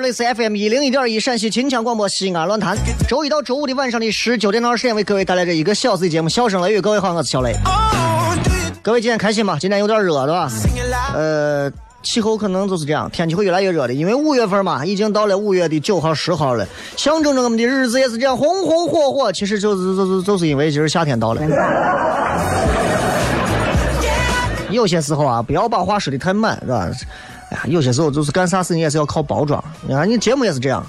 这里是 FM 一零一点一陕西秦腔广播西安论坛，周一到周五的晚上的十九点到二十点，为各位带来这一个小时的节目《笑声雷雨》。各位好，我是小雷。各位今天开心吗？今天有点热，对吧？呃，气候可能就是这样，天气会越来越热的，因为五月份嘛，已经到了五月的九号、十号了，象征着我们的日子也是这样红红火火。其实就是就是就是因为今儿夏天到了。有些时候啊，不要把话说的太满，是吧？哎呀，有些时候就是干啥事情也是要靠包装。你看，你节目也是这样。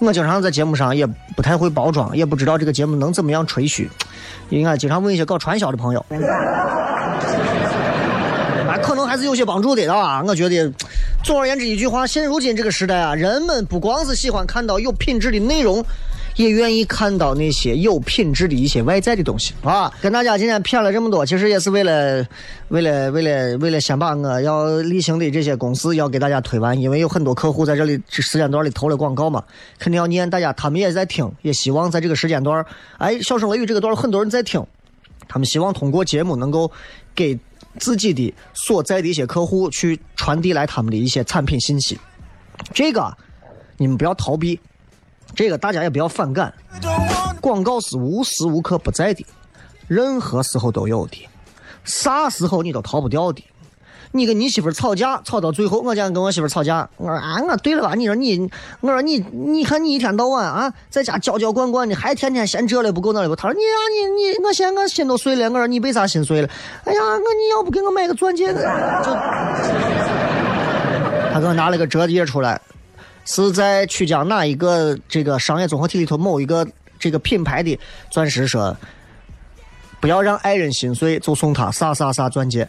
我经常在节目上也不太会包装，也不知道这个节目能怎么样吹嘘。应该经常问一些搞传销的朋友，那可能还是有些帮助的，啊。我觉得，总而言之一句话，现如今这个时代啊，人们不光是喜欢看到有品质的内容。也愿意看到那些有品质的一些外在的东西啊！跟大家今天谝了这么多，其实也是为了，为了，为了，为了先把我要例行的这些公司要给大家推完，因为有很多客户在这里时间段里投了广告嘛，肯定要念大家，他们也在听，也希望在这个时间段，哎，小声雷雨这个段很多人在听，他们希望通过节目能够给自己的所在的一些客户去传递来他们的一些产品信息，这个你们不要逃避。这个大家也不要反感，广告是无时无刻不在的，任何时候都有的，啥时候你都逃不掉的。你跟你媳妇吵架，吵到最后，我讲跟我媳妇吵架，我说啊，我对了吧？你说你，我说你，你看你一天到晚啊，在家娇娇惯惯的，还天天嫌这里不够那里不。他说你啊你你，我现在我心都碎了。我说你为啥心碎了？哎呀，我你要不给我买个钻戒？就他给我拿了个折叠出来。是在曲江哪一个这个商业综合体里头某一个这个品牌的钻石说，不要让爱人心碎，就送他啥啥啥钻戒。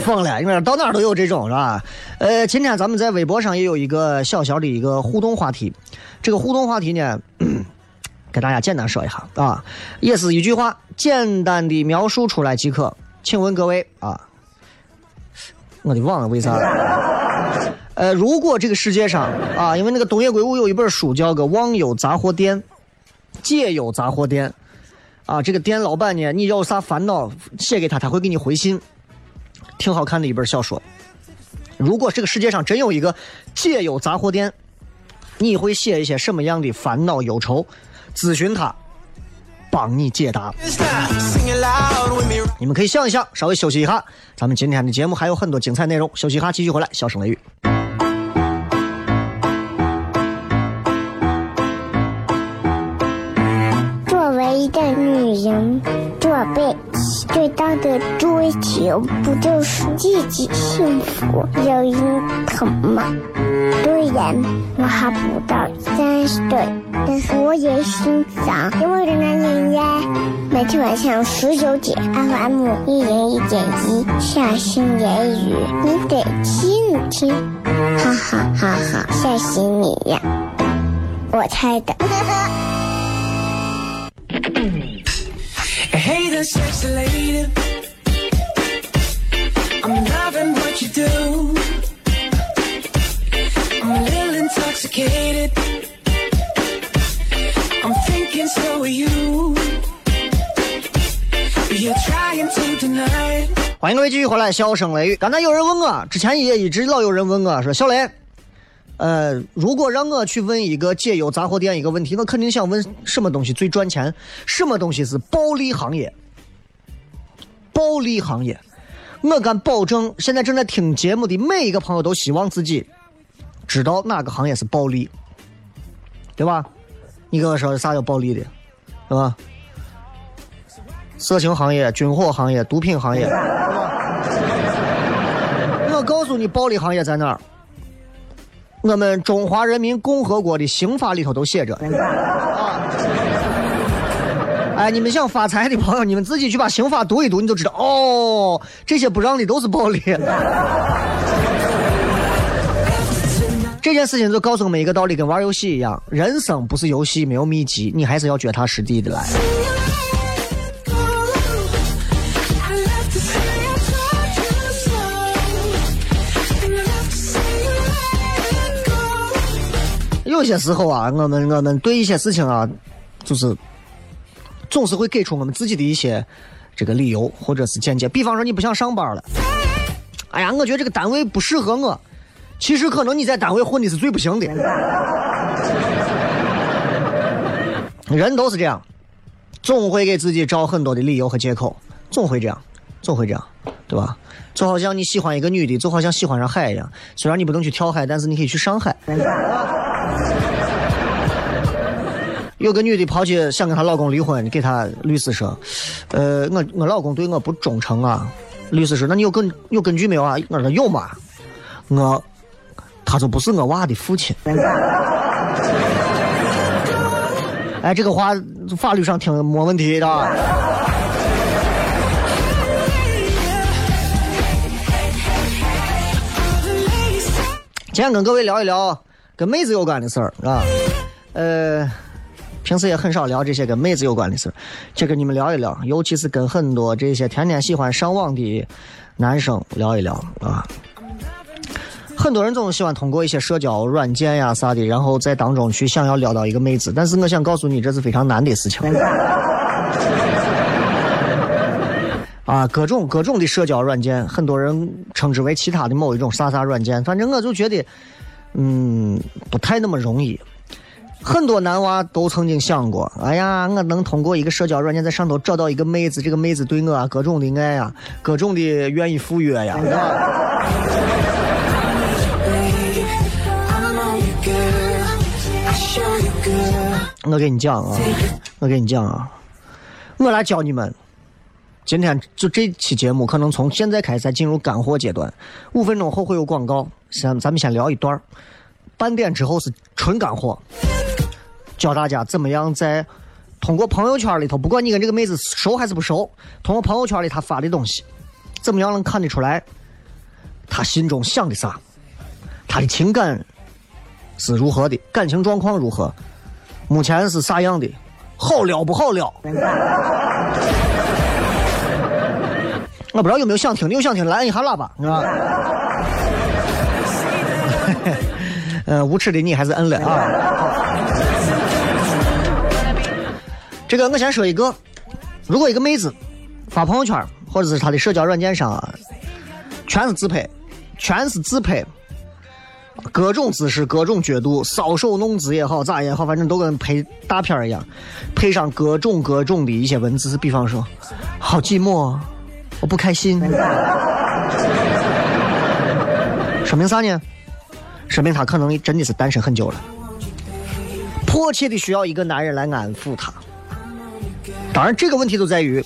疯了，因为到哪都有这种是吧？呃，今天咱们在微博上也有一个小小的一个互动话题，这个互动话题呢，给大家简单说一下啊，也是一句话，简单的描述出来即可。请问各位啊。我就忘了为啥了？呃，如果这个世界上啊，因为那个东野圭吾有一本书叫个《忘忧杂货店》，解忧杂货店，啊，这个店老板呢，你有啥烦恼写给他，他会给你回信，挺好看的一本小说。如果这个世界上真有一个解忧杂货店，你会写一些什么样的烦恼忧愁？咨询他。帮你解答。你们可以想一想，稍微休息一下。咱们今天的节目还有很多精彩内容，休息一下继续回来。笑声雷雨。作为一个女人，做被最大的追求不就是自己幸福、有人疼吗？虽然我还不到三十岁，但是我也心脏因为人人呀。每天晚上十九点，FM 一零一点一，下心言语，你得听听，哈哈哈哈，吓死你呀！我猜的。the sexy lady. I'm loving what you do. I'm a little intoxicated. I'm thinking so are you. You're trying to deny. 欢迎各位继续回来，笑声雷雨。刚才有人问我，之前也一直老有人问我说，小雷，呃，如果让我去问一个解忧杂货店一个问题，我肯定想问什么东西最赚钱，什么东西是暴利行业？暴利行业，我敢保证，现在正在听节目的每一个朋友都希望自己知道哪个行业是暴利，对吧？你跟我说啥叫暴利的，对吧？色情行业、军火行业、毒品行业。我告诉你，暴利行业在哪儿？我们中华人民共和国的刑法里头都写着。啊哎，你们想发财的朋友，你们自己去把刑法读一读，你就知道哦，这些不让的都是暴力。这件事情就告诉我们一个道理，跟玩游戏一样，人生不是游戏，没有秘籍，你还是要脚踏实地的来。有些时候啊，我们我们对一些事情啊，就是总是会给出我们自己的一些这个理由或者是见解。比方说，你不想上班了，哎呀，我觉得这个单位不适合我。其实可能你在单位混的是最不行的，人都是这样，总会给自己找很多的理由和借口，总会这样，总会这样，对吧？就好像你喜欢一个女的，就好像喜欢上海一样，虽然你不能去跳海，但是你可以去上海。有个女的跑去想跟她老公离婚，给她律师说：“呃，我我老公对我不忠诚啊。”律师说：“那你有根有根据没有啊？”我说：“有嘛，我他就不是我娃的父亲。”哎，这个话法律上听没问题的。今天跟各位聊一聊跟妹子有关的事儿啊，呃，平时也很少聊这些跟妹子有关的事，就跟你们聊一聊，尤其是跟很多这些天天喜欢上网的男生聊一聊啊。很多人总是喜欢通过一些社交软件呀啥的，然后在当中去想要撩到一个妹子，但是我想告诉你，这是非常难的事情。啊，各种各种的社交软件，很多人称之为其他的某一种啥啥软件，反正我就觉得，嗯，不太那么容易。很多男娃都曾经想过，哎呀，我能通过一个社交软件在上头找到一个妹子，这个妹子对我啊各种的爱呀，各种的愿意赴约呀。我跟你讲啊，我跟你讲啊，我来教你们。今天就这期节目，可能从现在开始才进入干货阶段，五分钟后会有广告，先咱们先聊一段儿半点之后是纯干货，教大家怎么样在通过朋友圈里头，不管你跟这个妹子熟还是不熟，通过朋友圈里她发的东西，怎么样能看得出来她心中想的啥，她的情感是如何的，感情状况如何，目前是啥样的，好撩不好撩？我不知道有没有想听的，有想听的来按一下喇叭，是吧？呃，无耻的你还是摁了啊。这个我先说一个，如果一个妹子发朋友圈或者是她的社交软件上啊，全是自拍，全是自拍，各种姿势、各种角度，搔首弄姿也好，咋也好，反正都跟拍大片一样，配上各种各种的一些文字，比方说“好寂寞，我不开心”，说明啥呢？说明她可能真的是单身很久了，迫切的需要一个男人来安抚她。当然，这个问题就在于，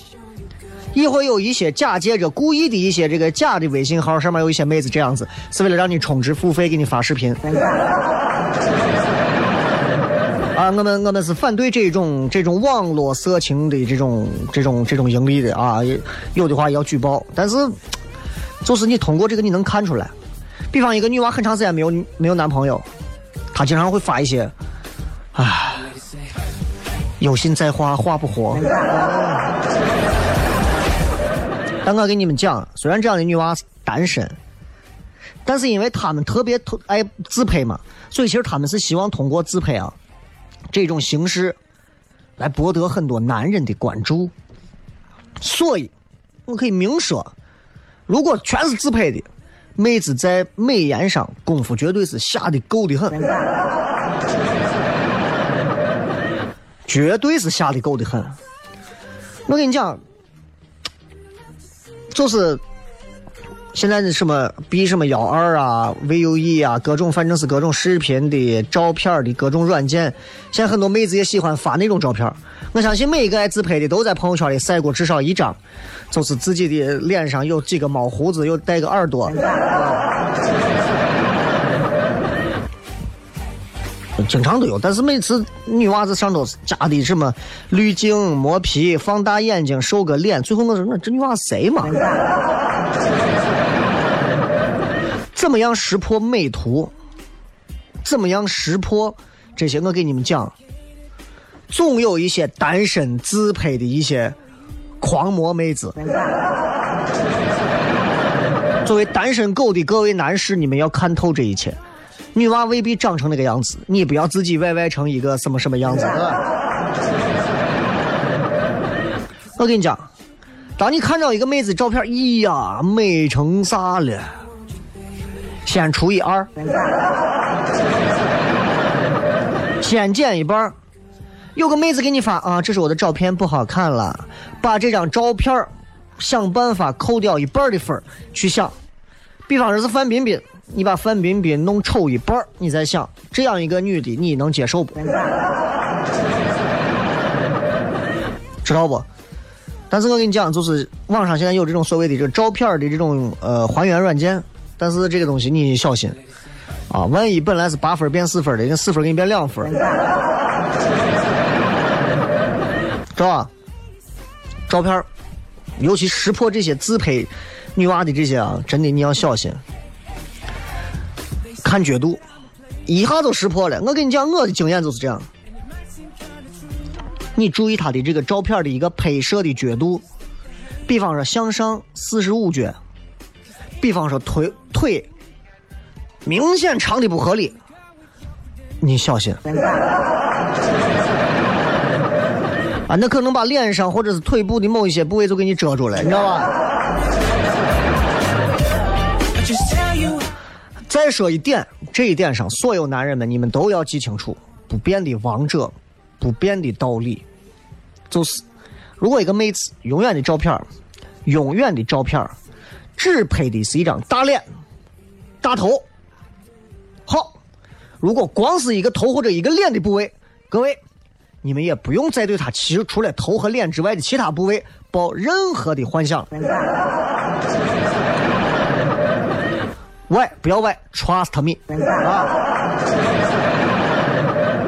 也会有一些假借着故意的一些这个假的微信号，上面有一些妹子这样子，是为了让你充值付费给你发视频。啊，我们我们是反对这种这种网络色情的这种这种这种盈利的啊，有的话要举报。但是，就是你通过这个你能看出来，比方一个女娃很长时间没有没有男朋友，她经常会发一些，唉，有心在画画不活。但我给你们讲，虽然这样的女娃单身，但是因为她们特别特爱自拍嘛，所以其实她们是希望通过自拍啊这种形式来博得很多男人的关注。所以，我可以明说，如果全是自拍的，妹子在美颜上功夫绝对是下的够的很，绝对是下的够的很。我跟你讲。就是现在的什么 B 什么幺二啊、VUE 啊，各种反正是各种视频的、照片的各种软件。现在很多妹子也喜欢发那种照片。我相信每一个爱自拍的都在朋友圈里晒过至少一张，就是自己的脸上有几个猫胡子，又带个耳朵。经常都有，但是每次女娃子上头加的什么滤镜、磨皮、放大眼睛、瘦个脸，最后我说那这女娃谁嘛？怎么样识破美图？怎么样识破这些？我给你们讲，总有一些单身自拍的一些狂魔妹子。作为单身狗的各位男士，你们要看透这一切。女娃未必长成那个样子，你不要自己歪歪成一个什么什么样子。我跟你讲，当你看到一个妹子照片，咦呀，美成啥了？先除以二，先减一半。有个妹子给你发啊，这是我的照片不好看了，把这张照片儿想办法扣掉一半的分去想。比方说是范冰冰，你把范冰冰弄丑一半，你再想这样一个女的，你能接受不？知道不？但是我跟你讲，就是网上现在有这种所谓的这个照片的这种呃还原软件，但是这个东西你小心啊，万一本来是八分变四分的，人家四分给你变两分，知道吧？照片，尤其识破这些自拍女娃的这些啊，真的你要小心，看角度，一下就识破了。我跟你讲，我的经验就是这样。你注意他的这个照片的一个拍摄的角度，比方说向上四十五角，比方说腿腿明显长的不合理，你小心。啊，那可能把脸上或者是腿部的某一些部位就给你遮住了，你知道吧？再说一点，这一点上，所有男人们，你们都要记清楚，不变的王者，不变的道理，就是，如果一个妹子永远的照片，永远的照片，只拍的是一张大脸、大头，好，如果光是一个头或者一个脸的部位，各位，你们也不用再对她其实除了头和脸之外的其他部位抱任何的幻想。歪不要歪，trust me 啊！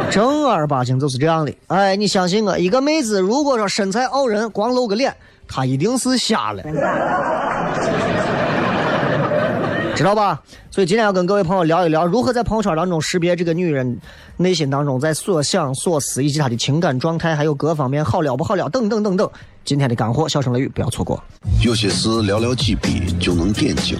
正儿八经就是这样的。哎，你相信我，一个妹子如果说身材傲人，光露个脸，她一定是瞎了，知道吧？所以今天要跟各位朋友聊一聊，如何在朋友圈当中识别这个女人内心当中在所想所思以及她的情感状态，还有各方面好聊不好聊等等等等。今天的干货，小声雷雨不要错过。有些事寥寥几笔就能点睛，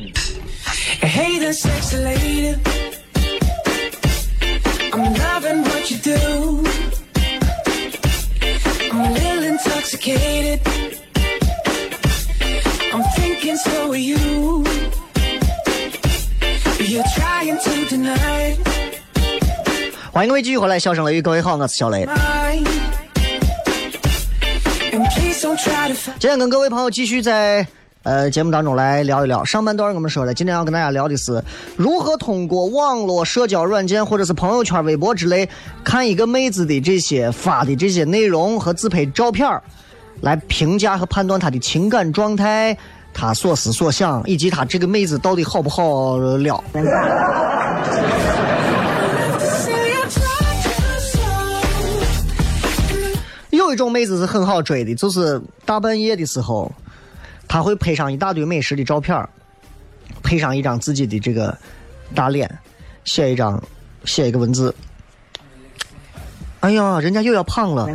Hey there, sexy lady. I'm loving what you do. I'm a little intoxicated. I'm thinking so are you. You're trying to deny 欢迎各位继续回来，笑声雷雨，各位好，我是小雷。今天跟各位朋友继续在呃节目当中来聊一聊。上半段我们说了，今天要跟大家聊的是如何通过网络社交软件或者是朋友圈、微博之类，看一个妹子的这些发的这些内容和自拍照片，来评价和判断她的情感状态。她所思所想，以及她这个妹子到底好不好撩？有一种妹子是很好追的，就是大半夜的时候，他会配上一大堆美食的照片配上一张自己的这个大脸，写一张写一个文字。哎呀，人家又要胖了。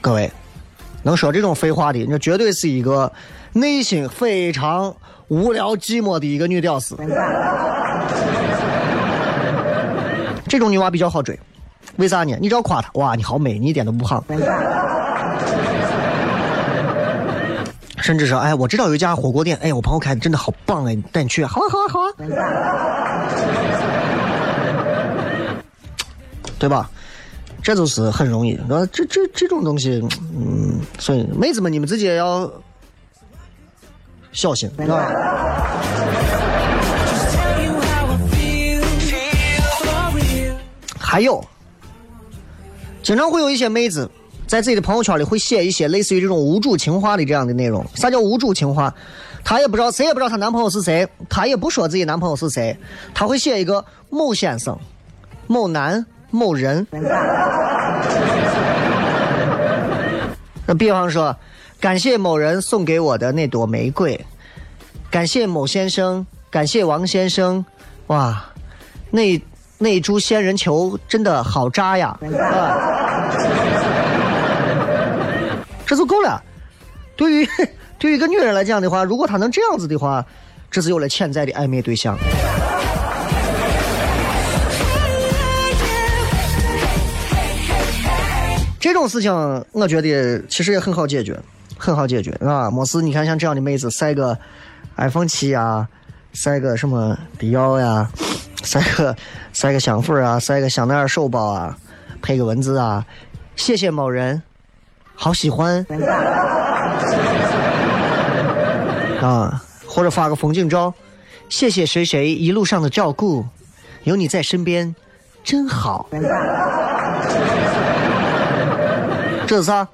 各位，能说这种废话的，那绝对是一个内心非常无聊寂寞的一个女屌丝。这种女娃比较好追，为啥呢？你只要夸她，哇，你好美，你一点都不胖。甚至说，哎，我知道有一家火锅店，哎，我朋友开的真的好棒哎，带你去啊，好啊，好啊，好啊，对吧？这就是很容易，呃，这这这种东西，嗯，所以妹子们你们自己也要小心，啊。Tell you how I feel. For real. 还有，经常会有一些妹子在自己的朋友圈里会写一些类似于这种无主情话的这样的内容。啥叫无主情话？她也不知道，谁也不知道她男朋友是谁，她也不说自己男朋友是谁，她会写一个某先生、某男、某人。那比方说，感谢某人送给我的那朵玫瑰，感谢某先生，感谢王先生，哇，那那株仙人球真的好扎呀！啊，这就够了。对于对于一个女人来讲的话，如果她能这样子的话，这是有了潜在的暧昧对象。这种事情，我觉得其实也很好解决，很好解决啊。没事，你看像这样的妹子晒个 iPhone 七啊，晒个什么迪奥呀，晒个晒个香水啊，晒个香奈儿手包啊，配个文字啊，谢谢某人，好喜欢 啊，或者发个风景照，谢谢谁谁一路上的照顾，有你在身边，真好。这是啥？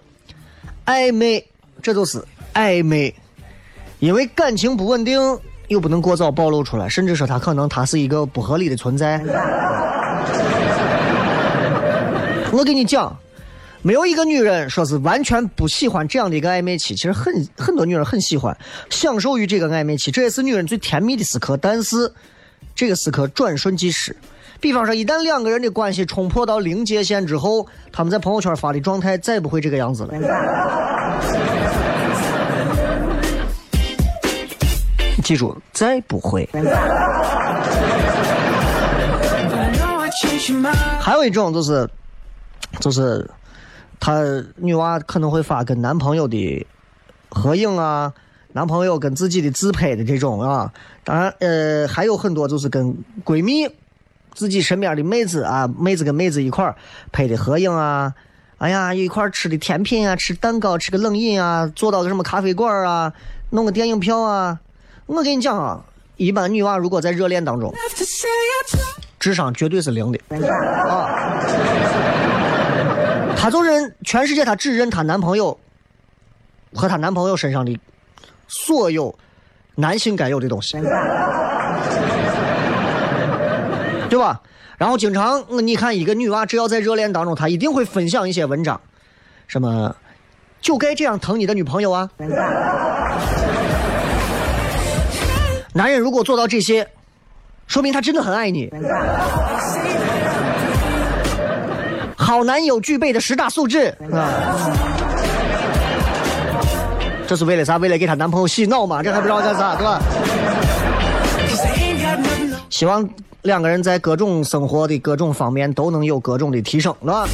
暧昧，这就是暧昧。因为感情不稳定，又不能过早暴露出来，甚至说他可能他是一个不合理的存在。我跟你讲，没有一个女人说是完全不喜欢这样的一个暧昧期，其实很很多女人很喜欢，享受于这个暧昧期，这也是女人最甜蜜的时刻。但是这个时刻转瞬即逝。比方说，一旦两个人的关系冲破到临界线之后，他们在朋友圈发的状态再不会这个样子了。记住，再不会。还有一种就是，就是她女娃可能会发跟男朋友的合影啊，男朋友跟自己的自拍的这种啊。当然，呃，还有很多就是跟闺蜜、自己身边的妹子啊，妹子跟妹子一块儿拍的合影啊。哎呀，一块儿吃的甜品啊，吃蛋糕，吃个冷饮啊，坐到个什么咖啡馆啊，弄个电影票啊。我跟你讲啊，一般女娃如果在热恋当中.智商绝对是零的啊！她就认全世界，她只认她男朋友和她男朋友身上的所有男性该有的东西，对吧？然后经常你看一个女娃，只要在热恋当中，她一定会分享一些文章，什么就该这样疼你的女朋友啊。男人如果做到这些，说明他真的很爱你。好男友具备的十大素质啊，这是为了啥？为了给她男朋友洗脑嘛？这还不知道干啥，对吧？希望两个人在各种生活的各种方面都能有各种的提升，对吧？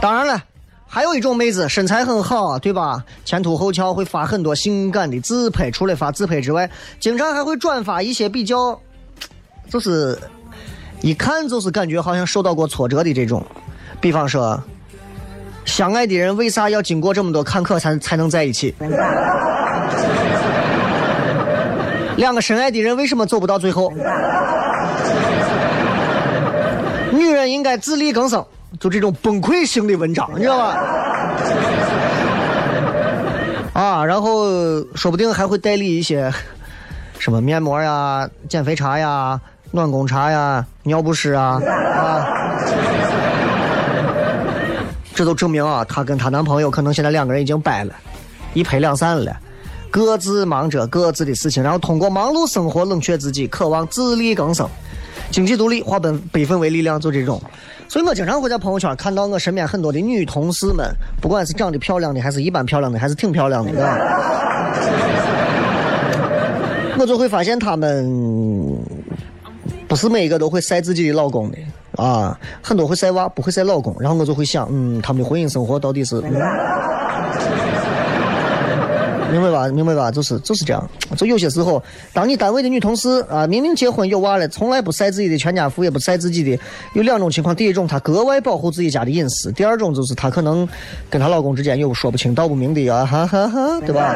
当然了，还有一种妹子身材很好啊，对吧？前凸后翘，会发很多性感的自拍。除了发自拍之外，经常还会转发一些比较，就是一看就是感觉好像受到过挫折的这种。比方说，相爱的人为啥要经过这么多坎坷才才能在一起？两个深爱的人为什么走不到最后？女人应该自力更生，就这种崩溃性的文章，你知道吧？啊，然后说不定还会代理一些什么面膜呀、减肥茶呀、暖宫茶呀、尿不湿啊啊，这都证明啊，她跟她男朋友可能现在两个人已经掰了，一拍两散了。各自忙着各自的事情，然后通过忙碌生活冷却自己，渴望自力更生。经济独立，化本悲愤为力量，就这种。所以我经常会在朋友圈看到我身边很多的女同事们，不管是长得漂亮的，还是一般漂亮的，还是挺漂亮的，我就会发现她们不是每一个都会晒自己的老公的啊，很多会晒娃，不会晒老公。然后我就会想，嗯，他们的婚姻生活到底是？嗯 明白吧？明白吧？就是就是这样。就有些时候，当你单位的女同事啊，明明结婚有娃了，从来不晒自己的全家福，也不晒自己的，有两种情况：第一种，她格外保护自己家的隐私；第二种，就是她可能跟她老公之间有说不清道不明的啊，哈哈哈，对吧？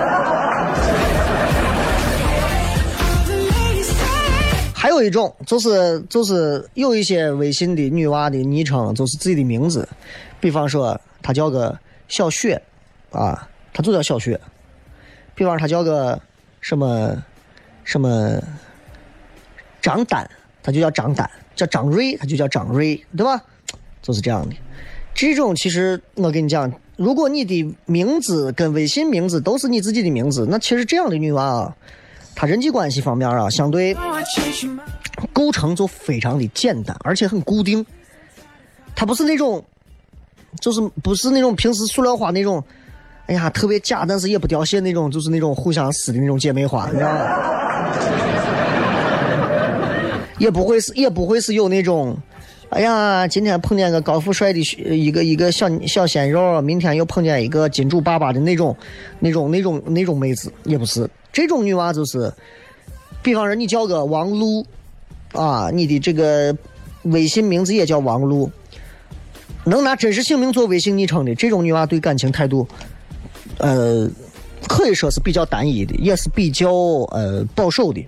有一种就是就是有一些微信的女娃的昵称就是自己的名字，比方说她叫个小雪，啊，她就叫小雪。比方说他叫个什么什么张丹，她就叫张丹；叫张瑞，她就叫张瑞，对吧？就是这样的。这种其实我跟你讲，如果你的名字跟微信名字都是你自己的名字，那其实这样的女娃啊，她人际关系方面啊，相对构成就非常的简单，而且很固定。他不是那种，就是不是那种平时塑料花那种。哎呀，特别假，但是也不凋谢那种，就是那种互相撕的那种姐妹花，你知道吗？也不会是，也不会是有那种，哎呀，今天碰见个高富帅的一个一个小小鲜肉，明天又碰见一个金主爸爸的那种，那种那种那种妹子，也不是。这种女娃就是，比方说你叫个王璐，啊，你的这个微信名字也叫王璐，能拿真实姓名做微信昵称的这种女娃，对感情态度。呃，可以说是比较单一的，也是比较呃保守的。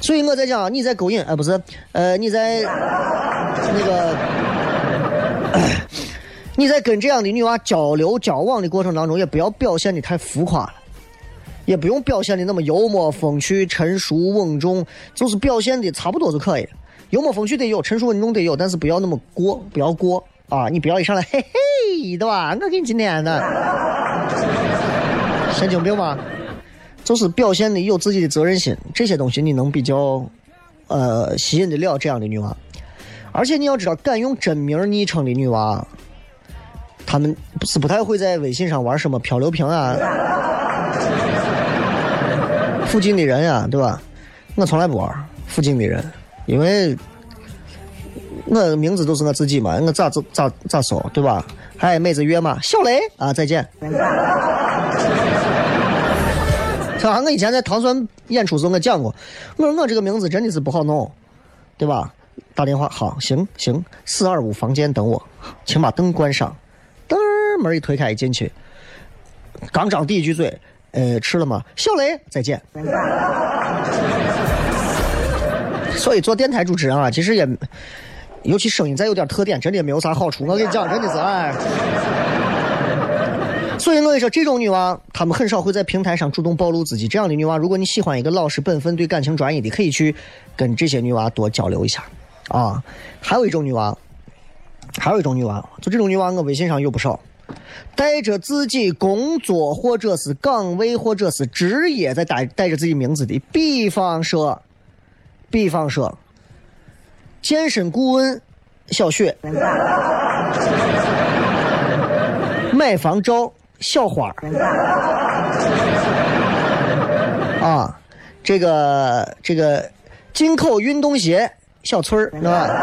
所以我在讲，你在勾引，呃，不是，呃，你在那个，你在跟这样的女娃交流交往的过程当中，也不要表现的太浮夸了，也不用表现的那么幽默风趣、成熟稳重，就是表现的差不多就可以。幽默风趣得有，成熟稳重得有，但是不要那么过，不要过啊！你不要一上来嘿嘿，对吧？我给你今天的。神经病吗？就是表现的有自己的责任心，这些东西你能比较，呃，吸引得了这样的女娃。而且你要知道，敢用真名昵称的女娃，她们是不太会在微信上玩什么漂流瓶啊，附近的人呀，对吧？我从来不玩附近的人，因为我名字都是我自己嘛，我咋咋咋咋搜，对吧？嗨，妹子约嘛？小雷啊，再见。啊，我以前在唐山演出时候我讲过，我说我这个名字真的是不好弄，对吧？打电话，好，行行，四二五房间等我，请把灯关上。噔，门一推开，一进去，刚张第一句嘴，呃，吃了吗？小雷，再见。所以做电台主持人啊，其实也尤其声音再有点特点，真的也没有啥好处。我跟你讲，真的是哎。所以我跟你说，这种女娃，她们很少会在平台上主动暴露自己。这样的女娃，如果你喜欢一个老实本分、对感情专一的，可以去跟这些女娃多交流一下啊。还有一种女娃，还有一种女娃，就这种女娃，我微信上有不少，带着自己工作或者是岗位或者是职业在带带着自己名字的，比方说，比方说，健身顾问小雪，买房照小花 啊，这个这个进口运动鞋小翠儿，是吧？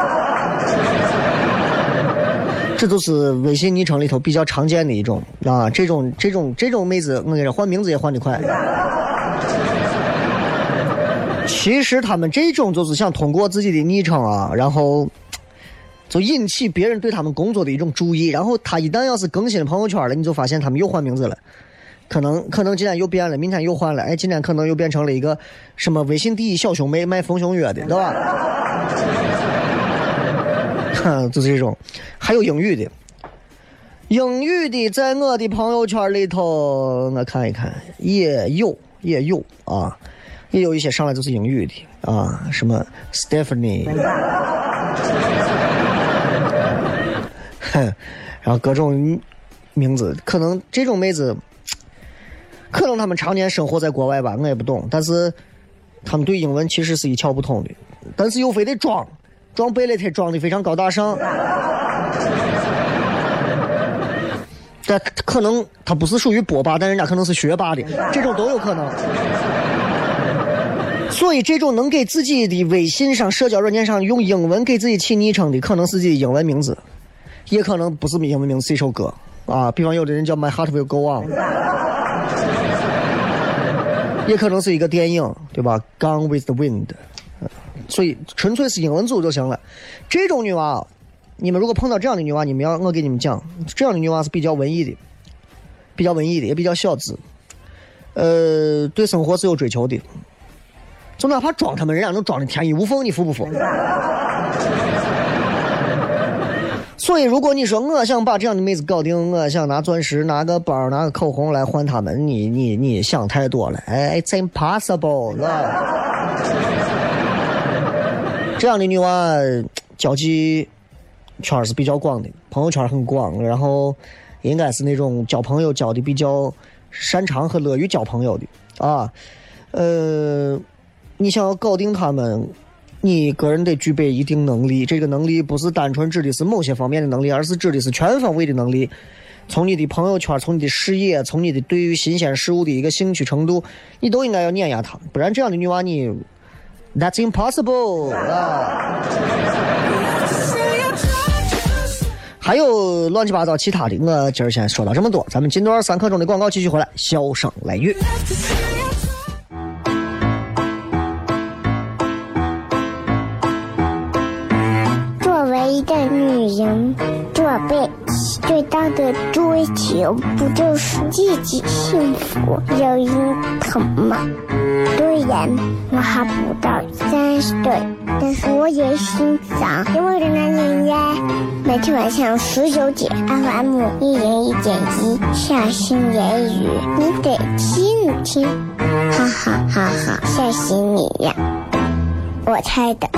这都是微信昵称里头比较常见的一种啊，这种这种这种妹子，我跟你说，换名字也换得快。其实他们这种就是想通过自己的昵称啊，然后就引起别人对他们工作的一种注意。然后他一旦要是更新了朋友圈了，你就发现他们又换名字了。可能可能今天又变了，明天又换了，哎，今天可能又变成了一个什么微信第一小兄妹卖丰胸药的，对吧？哼，就是这种，还有英语的，英语的在我的朋友圈里头，我看一看也有也有啊，也有一些上来就是英语的啊，什么 Stephanie，哼然后各种名字，可能这种妹子，可能她们常年生活在国外吧，我也不懂，但是她们对英文其实是一窍不通的，但是又非得装。装背了，他装的非常高大上，但可能他不是属于波霸，但人家可能是学霸的，这种都有可能。所以，这种能给自己的微信上、社交软件上用英文给自己起昵称的，可能是自己的英文名字，也可能不是英文名字，是一首歌啊。比方有的人叫 My Heart Will Go On，也可能是一个电影，对吧？Gone with the Wind。所以纯粹是英文组就行了。这种女娃，你们如果碰到这样的女娃，你们要我给你们讲，这样的女娃是比较文艺的，比较文艺的，也比较小资，呃，对生活是有追求的。就哪怕装他们，人家能装的天衣无缝，你服不服？所以，如果你说我想把这样的妹子搞定，我想拿钻石、拿个包、拿个口红来换她们，你你你想太多了。哎，It's impossible，是吧？这样的女娃交际圈是比较广的，朋友圈很广，然后应该是那种交朋友交的比较擅长和乐于交朋友的啊。呃，你想要搞定他们，你个人得具备一定能力。这个能力不是单纯指的是某些方面的能力，而是指的是全方位的能力。从你的朋友圈，从你的事业，从你的对于新鲜事物的一个兴趣程度，你都应该要碾压他，不然这样的女娃你。That's impossible 啊！还有乱七八糟其他的，我今儿先说到这么多，咱们进段三刻钟的广告继续回来，笑声来语。人，这辈子最大的追求不就是自己幸福、有人疼吗？虽然我还不到三十岁，但是我也心脏因为的男人呀。每天晚上十九点，FM 一人一点一，下心言语，你得听听，哈哈哈哈，吓死你呀！我猜的。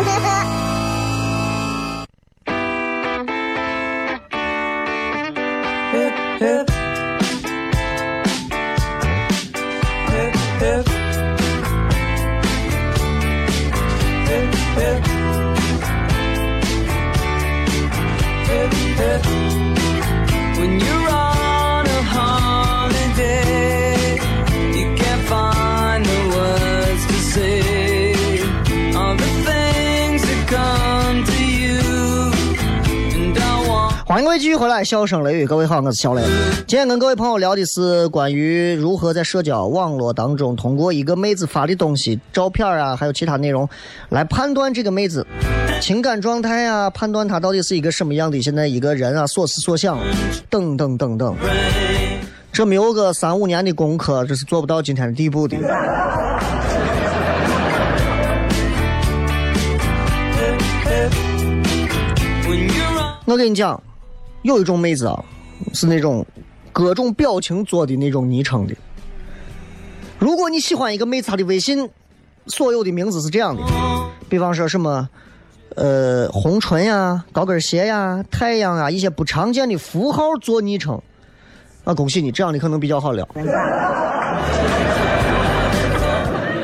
来，笑声雷雨，各位好，我是小雷。今天跟各位朋友聊的是关于如何在社交网络当中，通过一个妹子发的东西、照片啊，还有其他内容，来判断这个妹子情感状态啊，判断她到底是一个什么样的现在一个人啊，所思所想等等等等。这没有个三五年的功课，这是做不到今天的地步的。我跟你讲，有一种妹子啊，是那种各种表情做的那种昵称的。如果你喜欢一个妹子，她的微信所有的名字是这样的，比方说什么，呃，红唇呀、高跟鞋呀、太阳啊，一些不常见的符号做昵称，啊，恭喜你，这样的可能比较好聊。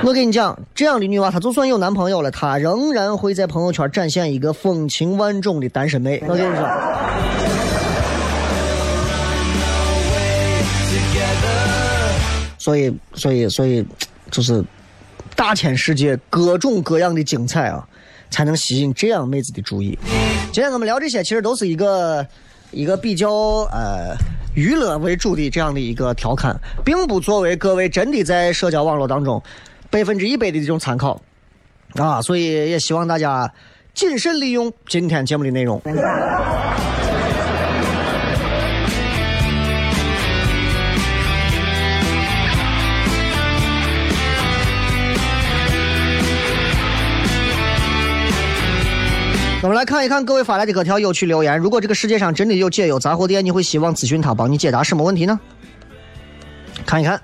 我跟你讲，这样的女娃，她就算有男朋友了，她仍然会在朋友圈展现一个风情万种的单身妹。我跟你说。所以，所以，所以，就是大千世界各种各样的精彩啊，才能吸引这样妹子的注意。今天我们聊这些，其实都是一个一个比较呃娱乐为主的这样的一个调侃，并不作为各位真的在社交网络当中百分之一百的这种参考啊。所以也希望大家谨慎利用今天节目的内容。我们来看一看各位发来的各条有趣留言。如果这个世界上真的有解忧杂货店，你会希望咨询他帮你解答什么问题呢？看一看，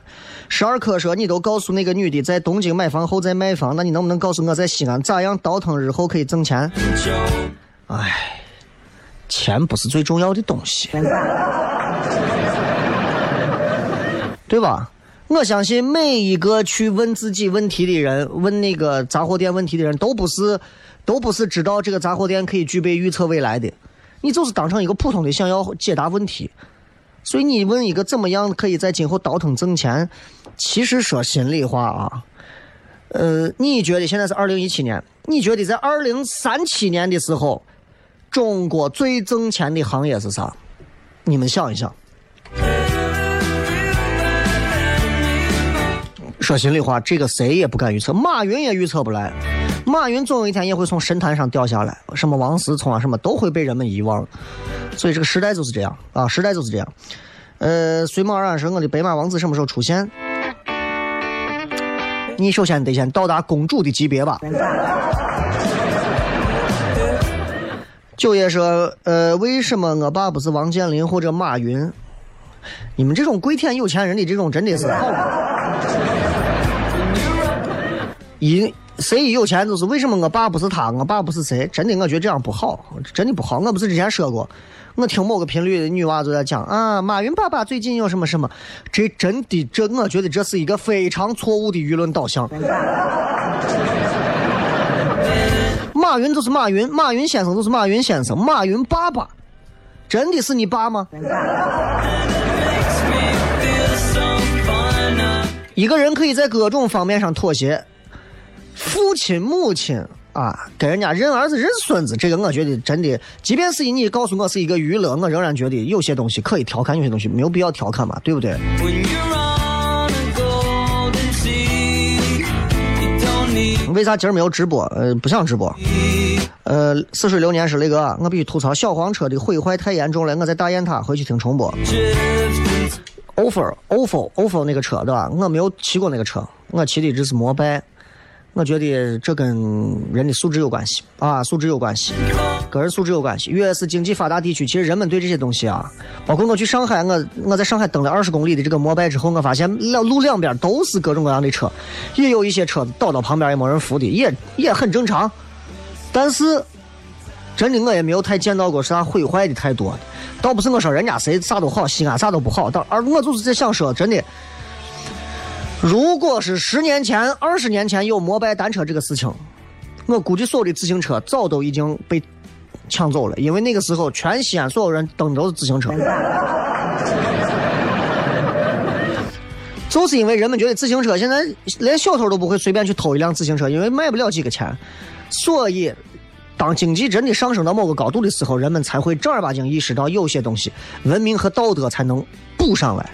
十二科说你都告诉那个女的在东京买房后再卖房，那你能不能告诉我在西安咋样倒腾日后可以挣钱？哎，钱不是最重要的东西，对吧？我相信每一个去问自己问题的人，问那个杂货店问题的人，都不是，都不是知道这个杂货店可以具备预测未来的，你就是当成一个普通的想要解答问题。所以你问一个怎么样可以在今后倒腾挣钱，其实说心里话啊，呃，你觉得现在是二零一七年，你觉得在二零三七年的时候，中国最挣钱的行业是啥？你们想一想。说心里话，这个谁也不敢预测，马云也预测不来。马云总有一天也会从神坛上掉下来，什么王思聪啊，什么都会被人们遗忘。所以这个时代就是这样啊，时代就是这样。呃，随梦而安说我的白马王子什么时候出现？你首先得先到达公主的级别吧。九爷说，呃，为什么我爸不是王健林或者马云？你们这种跪舔有钱人的这种真的是好。一谁一有钱就是为什么我爸不是他，我爸不是谁？真的，我觉得这样不好，真的不好。我不是之前说过，我听某个频率的女娃就在讲啊，马云爸爸最近有什么什么，这真的这，我觉得这是一个非常错误的舆论导向。马云就是马云，马云先生就是马云先生，马云爸爸真的是你爸吗？一个人可以在各种方面上妥协，父亲、母亲啊，跟人家认儿子、认孙子，这个我觉得真的，即便是你告诉我是一个娱乐，我仍然觉得有些东西可以调侃，有些东西没有必要调侃嘛，对不对？为啥今儿没有直播？呃，不想直播。呃，似水流年是那个，我必须吐槽小黄车的毁坏太严重了，我在大雁塔回去听重播。ofo 那个车对吧？我没有骑过那个车，我骑的只是摩拜。我觉得这跟人的素质有关系啊，素质有关系，个人素质有关系。越是经济发达地区，其实人们对这些东西啊，包括我去上海，我我在上海蹬了二十公里的这个摩拜之后，我发现两路两边都是各种各样的车，也有一些车子倒到旁边也没人扶的，也也很正常。但是，真的我也没有太见到过啥毁坏的太多的。倒不是我说人家谁啥都好，西安啥都不好，但而我就是在想说，真的，如果是十年前、二十年前有摩拜单车这个事情，我估计所有的自行车早都已经被抢走了，因为那个时候全西安所有人蹬都是自行车，就是因为人们觉得自行车现在连小偷都不会随便去偷一辆自行车，因为卖不了几个钱，所以。当经济真的上升到某个高度的时候，人们才会正儿八经意识到有些东西，文明和道德才能补上来。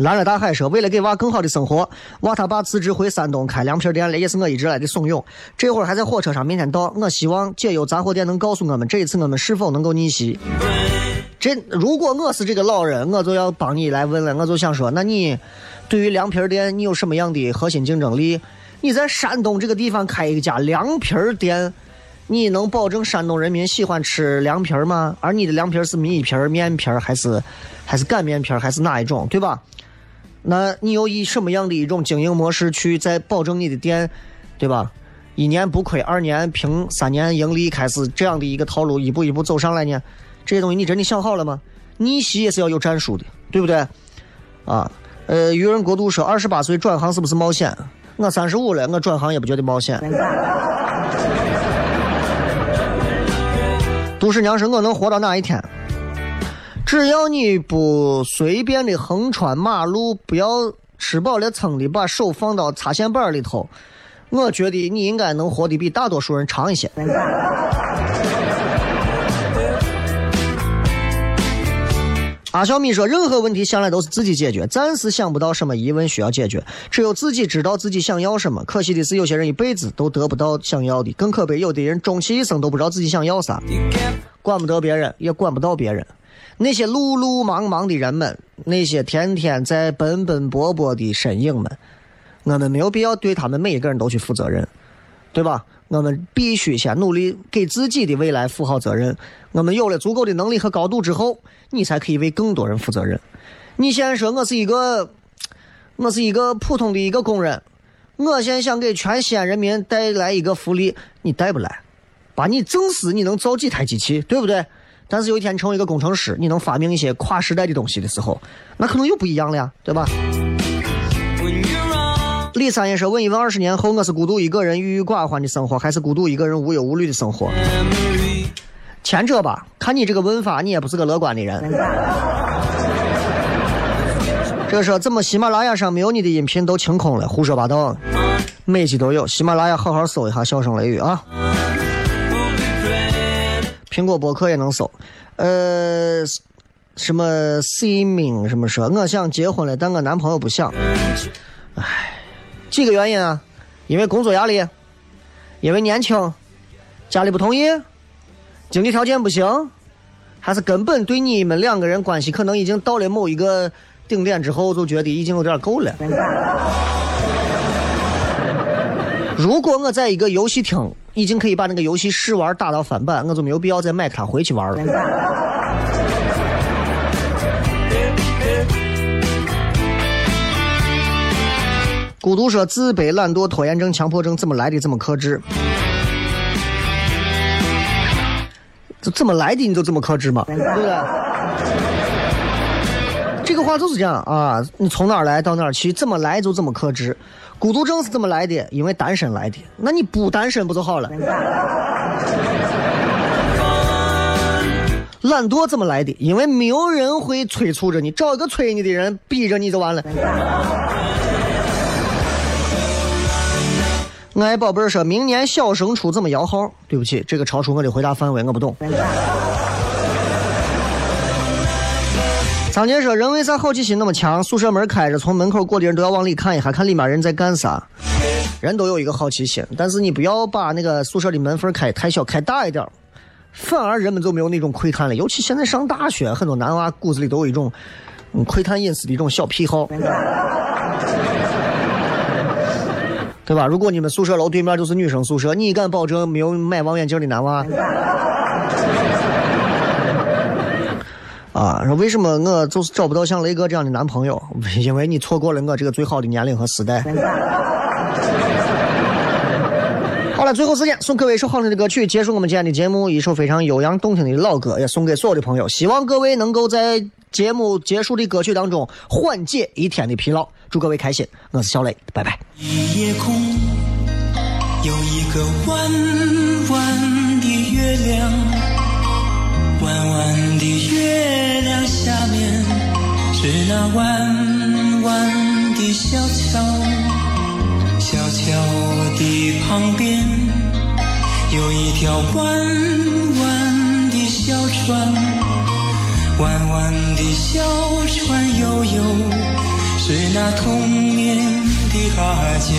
蓝了大海说：“为了给娃更好的生活，娃他爸辞职回山东开凉皮店了，也是我一直来的怂恿。这会儿还在火车上，明天到。我希望解忧杂货店能告诉我们，这一次我们是否能够逆袭。这如果我是这个老人，我就要帮你来问了。我就想说，那你对于凉皮店，你有什么样的核心竞争力？你在山东这个地方开一家凉皮店，你能保证山东人民喜欢吃凉皮吗？而你的凉皮是米皮、面皮，还是还是擀面皮，还是哪一种，对吧？那你又以什么样的一种经营模式去在保证你的店，对吧？一年不亏，二年平，三年盈利，开始这样的一个套路，一步一步走上来呢？这些东西你真的想好了吗？逆袭也是要有战术的，对不对？啊，呃，愚人国度说二十八岁转行是不是冒险？我三十五了，我转行也不觉得冒险。都市娘说我能活到哪一天？只要你不随便的横穿马路，不要吃饱了撑的把手放到插线板里头，我觉得你应该能活得比大多数人长一些。阿小米说：“任何问题向来都是自己解决，暂时想不到什么疑问需要解决，只有自己知道自己想要什么。可惜的是，有些人一辈子都得不到想要的，更可悲，有的人终其一生都不知道自己想要啥，管不得别人，也管不到别人。那些碌碌忙忙的人们，那些天天在奔奔波波的身影们，我们没有必要对他们每一个人都去负责任，对吧？我们必须先努力给自己的未来负好责任。我们有了足够的能力和高度之后，你才可以为更多人负责任。你现在说我是一个，我是一个普通的一个工人，我现在想给全西安人民带来一个福利，你带不来。把你整死，你能造几台机器，对不对？但是有一天成为一个工程师，你能发明一些跨时代的东西的时候，那可能又不一样了呀，对吧？李三爷说：“问一问，二十年后我是孤独一个人郁郁寡欢的生活，还是孤独一个人无忧无虑的生活？前者吧，看你这个问法，你也不是个乐观的人。这个说怎么喜马拉雅上没有你的音频都清空了？胡说八道，每集都有。喜马拉雅好好搜一下《笑声雷雨》啊，苹果博客也能搜。呃，什么 C 名什么说，我想结婚了，但我男朋友不想。唉。”几个原因啊？因为工作压力，因为年轻，家里不同意，经济条件不行，还是根本对你们两个人关系可能已经到了某一个顶点之后，就觉得已经有点够了。如果我在一个游戏厅已经可以把那个游戏试玩打到翻版，我就没有必要再买它回去玩了。孤独说：自卑、懒惰、拖延症、强迫症怎么来的？怎么克制？这怎么来的？你就这么克制吗？对不对？话就是这样啊！你从哪儿来到哪儿去，怎么来就怎么克制。孤独症是怎么来的？因为单身来的。那你不单身不就好了？懒惰怎么来的？因为没有人会催促着你，找一个催你的人，逼着你就完了。爱宝贝儿说：“明年小升初怎么摇号？”对不起，这个超出我的回答范围，我不懂。张杰说：“人为啥好奇心那么强？宿舍门开着，从门口过的人都要往里看一下，看里面人在干啥。人都有一个好奇心，但是你不要把那个宿舍的门缝开太小，开大一点，反而人们就没有那种窥探了。尤其现在上大学，很多男娃骨子里都有一种窥探隐私的一种小癖好。”对吧？如果你们宿舍楼对面就是女生宿舍，你敢保证没有买望远镜的男娃？啊，说为什么我就是找不到像雷哥这样的男朋友？因为你错过了我这个最好的年龄和时代。好了，最后时间送各位一首好听的歌曲，结束我们今天的节目。一首非常悠扬动听的老歌，也送给所有的朋友。希望各位能够在节目结束的歌曲当中缓解一天的疲劳。祝各位开心，我是小雷，拜拜。夜空有一个弯弯弯弯的月亮下面是那弯弯的小桥，小桥的旁边有一条弯弯的小船，弯弯的小船悠悠。是那童年的阿娇。